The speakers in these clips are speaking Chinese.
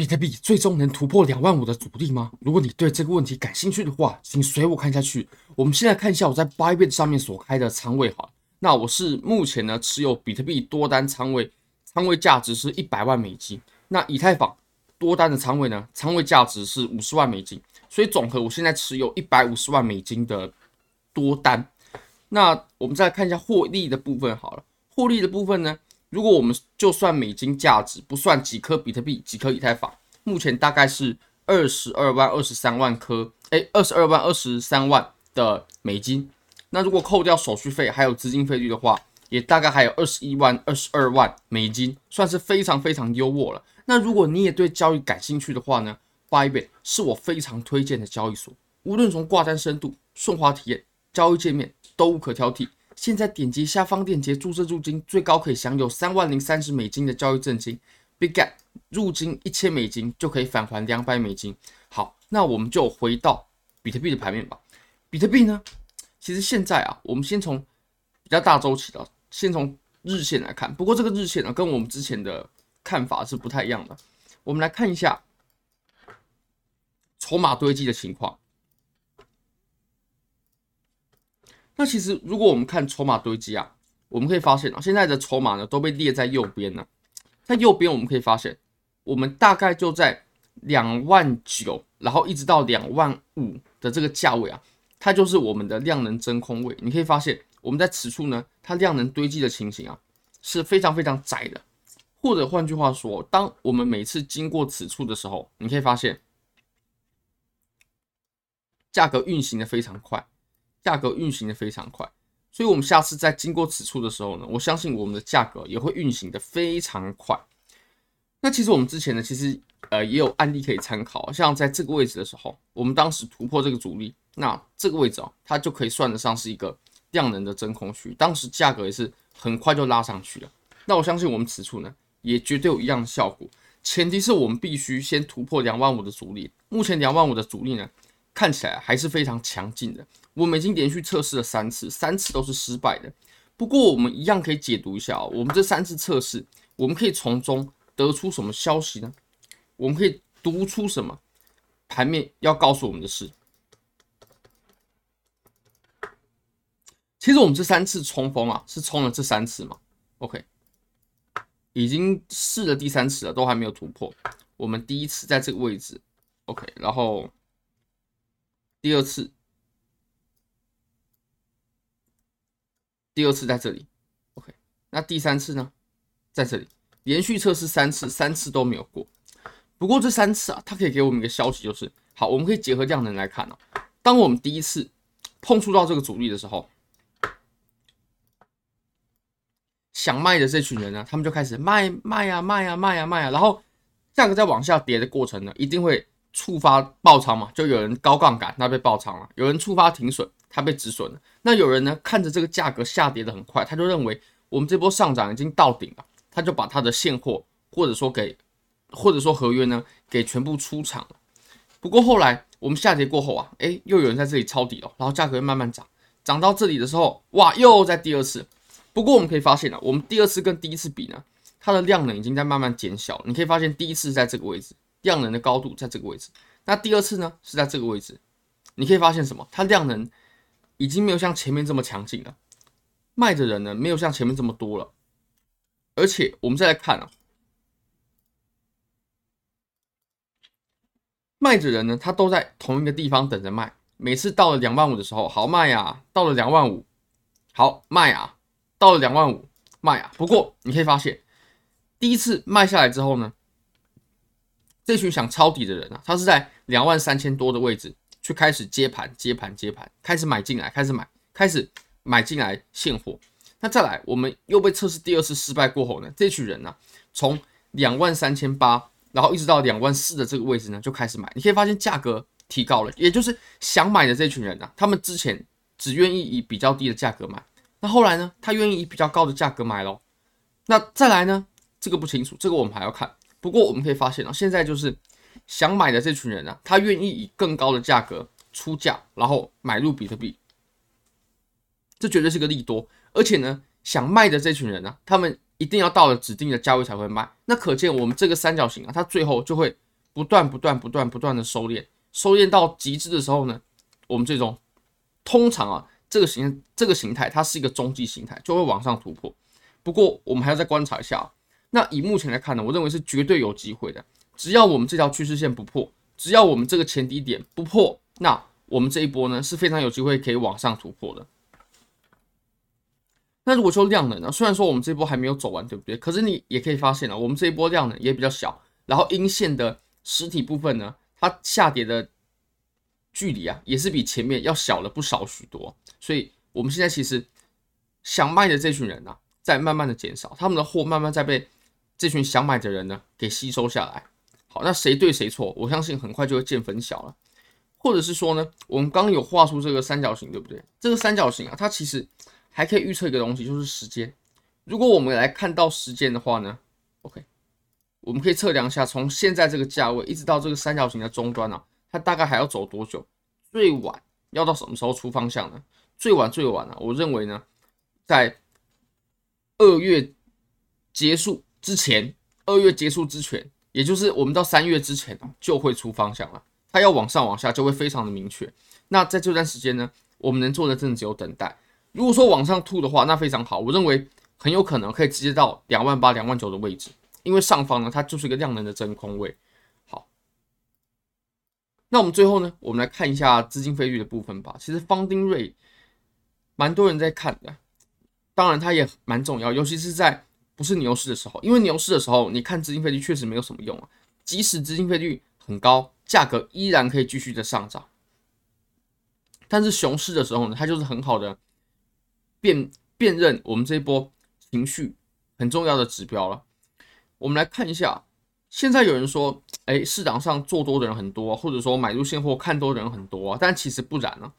比特币最终能突破两万五的阻力吗？如果你对这个问题感兴趣的话，请随我看下去。我们现在看一下我在 Bybit 上面所开的仓位哈。那我是目前呢持有比特币多单仓位，仓位价值是一百万美金。那以太坊多单的仓位呢，仓位价值是五十万美金。所以总和我现在持有一百五十万美金的多单。那我们再来看一下获利的部分好了，获利的部分呢？如果我们就算美金价值，不算几颗比特币、几颗以太坊，目前大概是二十二万、二十三万颗，哎，二十二万、二十三万的美金。那如果扣掉手续费还有资金费率的话，也大概还有二十一万、二十二万美金，算是非常非常优渥了。那如果你也对交易感兴趣的话呢，Bybit 是我非常推荐的交易所，无论从挂单深度、顺滑体验、交易界面都无可挑剔。现在点击下方链接注册入金，最高可以享有三万零三十美金的交易赠金。，bigget 入金一千美金就可以返还两百美金。好，那我们就回到比特币的盘面吧。比特币呢，其实现在啊，我们先从比较大周期的，先从日线来看。不过这个日线呢，跟我们之前的看法是不太一样的。我们来看一下筹码堆积的情况。那其实，如果我们看筹码堆积啊，我们可以发现啊，现在的筹码呢都被列在右边呢。在右边，我们可以发现，我们大概就在两万九，然后一直到两万五的这个价位啊，它就是我们的量能真空位。你可以发现，我们在此处呢，它量能堆积的情形啊是非常非常窄的。或者换句话说，当我们每次经过此处的时候，你可以发现，价格运行的非常快。价格运行的非常快，所以我们下次在经过此处的时候呢，我相信我们的价格也会运行的非常快。那其实我们之前呢，其实呃也有案例可以参考，像在这个位置的时候，我们当时突破这个阻力，那这个位置哦，它就可以算得上是一个量能的真空区，当时价格也是很快就拉上去了。那我相信我们此处呢，也绝对有一样的效果，前提是我们必须先突破两万五的阻力。目前两万五的阻力呢，看起来还是非常强劲的。我们已经连续测试了三次，三次都是失败的。不过我们一样可以解读一下哦，我们这三次测试，我们可以从中得出什么消息呢？我们可以读出什么盘面要告诉我们的事？其实我们这三次冲锋啊，是冲了这三次嘛？OK，已经试了第三次了，都还没有突破。我们第一次在这个位置，OK，然后第二次。第二次在这里，OK，那第三次呢？在这里连续测试三次，三次都没有过。不过这三次啊，它可以给我们一个消息，就是好，我们可以结合量能来看啊。当我们第一次碰触到这个阻力的时候，想卖的这群人呢，他们就开始卖卖呀卖呀卖呀卖呀，然后价格在往下跌的过程呢，一定会触发爆仓嘛，就有人高杠杆，那被爆仓了；有人触发停损。它被止损了。那有人呢，看着这个价格下跌的很快，他就认为我们这波上涨已经到顶了，他就把他的现货或者说给或者说合约呢给全部出场了。不过后来我们下跌过后啊，诶，又有人在这里抄底了，然后价格慢慢涨，涨到这里的时候，哇，又在第二次。不过我们可以发现啊，我们第二次跟第一次比呢，它的量能已经在慢慢减小。你可以发现第一次在这个位置，量能的高度在这个位置，那第二次呢是在这个位置。你可以发现什么？它量能。已经没有像前面这么强劲了，卖的人呢没有像前面这么多了，而且我们再来看啊，卖的人呢他都在同一个地方等着卖，每次到了两万五的时候好卖啊，到了两万五。好卖啊，到了两万五。卖啊。不过你可以发现，第一次卖下来之后呢，这群想抄底的人啊，他是在两万三千多的位置。就开始接盘，接盘，接盘，开始买进来，开始买，开始买进来现货。那再来，我们又被测试第二次失败过后呢，这群人呢、从两万三千八，然后一直到两万四的这个位置呢，就开始买。你可以发现价格提高了，也就是想买的这群人呢、啊，他们之前只愿意以比较低的价格买，那后来呢，他愿意以比较高的价格买咯。那再来呢，这个不清楚，这个我们还要看。不过我们可以发现啊，现在就是。想买的这群人呢、啊，他愿意以更高的价格出价，然后买入比特币，这绝对是个利多。而且呢，想卖的这群人呢、他们一定要到了指定的价位才会卖。那可见我们这个三角形啊，它最后就会不断不断不断不断的收敛，收敛到极致的时候呢，我们最终通常啊，这个形这个形态它是一个中继形态，就会往上突破。不过我们还要再观察一下。那以目前来看呢，我认为是绝对有机会的。只要我们这条趋势线不破，只要我们这个前低点不破，那我们这一波呢是非常有机会可以往上突破的。那如果说量能呢，虽然说我们这一波还没有走完，对不对？可是你也可以发现啊，我们这一波量能也比较小，然后阴线的实体部分呢，它下跌的距离啊，也是比前面要小了不少许多。所以我们现在其实想卖的这群人呢、在慢慢的减少，他们的货慢慢在被。这群想买的人呢，给吸收下来。好，那谁对谁错？我相信很快就会见分晓了。或者是说呢，我们刚有画出这个三角形，对不对？这个三角形啊，它其实还可以预测一个东西，就是时间。如果我们来看到时间的话呢，OK，我们可以测量一下，从现在这个价位一直到这个三角形的终端啊，它大概还要走多久？最晚要到什么时候出方向呢？最晚最晚啊，我认为呢，在二月结束。之前二月结束之前，也就是我们到三月之前就会出方向了。它要往上往下就会非常的明确。那在这段时间呢，我们能做的真的只有等待。如果说往上吐的话，那非常好，我认为很有可能可以直接到两万八、两万九的位置，因为上方呢它就是一个量能的真空位。好，那我们最后呢，我们来看一下资金费率的部分吧。其实方丁瑞蛮多人在看的，当然它也蛮重要，尤其是在。不是牛市的时候，因为牛市的时候，你看资金费率确实没有什么用啊。即使资金费率很高，价格依然可以继续的上涨。但是熊市的时候呢，它就是很好的辨辨认我们这一波情绪很重要的指标了。我们来看一下，现在有人说，哎，市场上做多的人很多，或者说买入现货看多的人很多，但其实不然啊。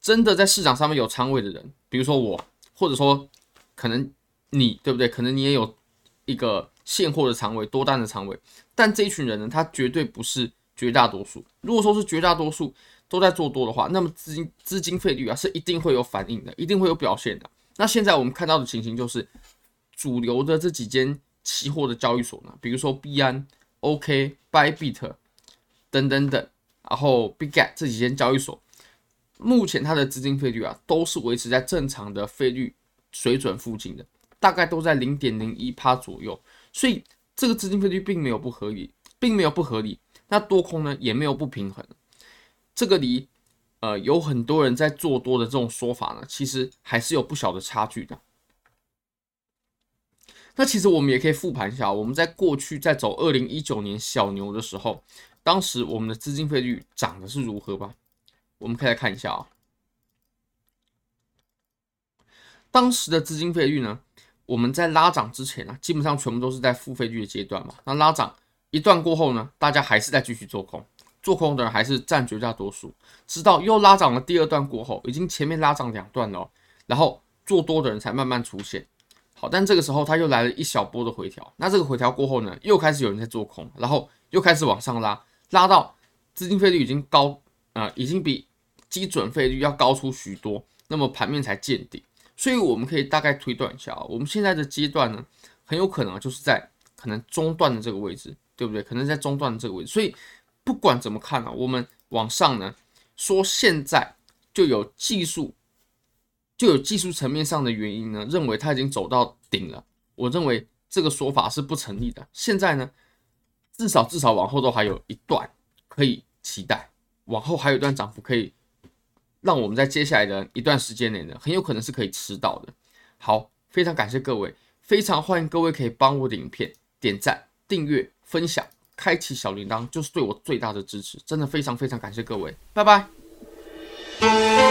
真的在市场上面有仓位的人，比如说我，或者说可能。你对不对？可能你也有一个现货的仓位、多单的仓位，但这一群人呢，他绝对不是绝大多数。如果说是绝大多数都在做多的话，那么资金资金费率啊是一定会有反应的，一定会有表现的。那现在我们看到的情形就是，主流的这几间期货的交易所呢，比如说币安、OK、Bybit 等等等，然后 Bitget 这几间交易所，目前它的资金费率啊都是维持在正常的费率水准附近的。大概都在零点零一趴左右，所以这个资金费率并没有不合理，并没有不合理。那多空呢也没有不平衡，这个离呃有很多人在做多的这种说法呢，其实还是有不小的差距的。那其实我们也可以复盘一下，我们在过去在走二零一九年小牛的时候，当时我们的资金费率涨的是如何吧？我们可以来看一下啊，当时的资金费率呢？我们在拉涨之前啊，基本上全部都是在负费率的阶段嘛。那拉涨一段过后呢，大家还是在继续做空，做空的人还是占绝大多数。直到又拉涨了第二段过后，已经前面拉涨两段了，然后做多的人才慢慢出现。好，但这个时候他又来了一小波的回调。那这个回调过后呢，又开始有人在做空，然后又开始往上拉，拉到资金费率已经高啊、呃，已经比基准费率要高出许多，那么盘面才见底。所以我们可以大概推断一下啊，我们现在的阶段呢，很有可能就是在可能中段的这个位置，对不对？可能在中段的这个位置。所以不管怎么看啊，我们往上呢，说现在就有技术，就有技术层面上的原因呢，认为它已经走到顶了。我认为这个说法是不成立的。现在呢，至少至少往后都还有一段可以期待，往后还有一段涨幅可以。让我们在接下来的一段时间内呢，很有可能是可以吃到的。好，非常感谢各位，非常欢迎各位可以帮我的影片点赞、订阅、分享、开启小铃铛，就是对我最大的支持。真的非常非常感谢各位，拜拜。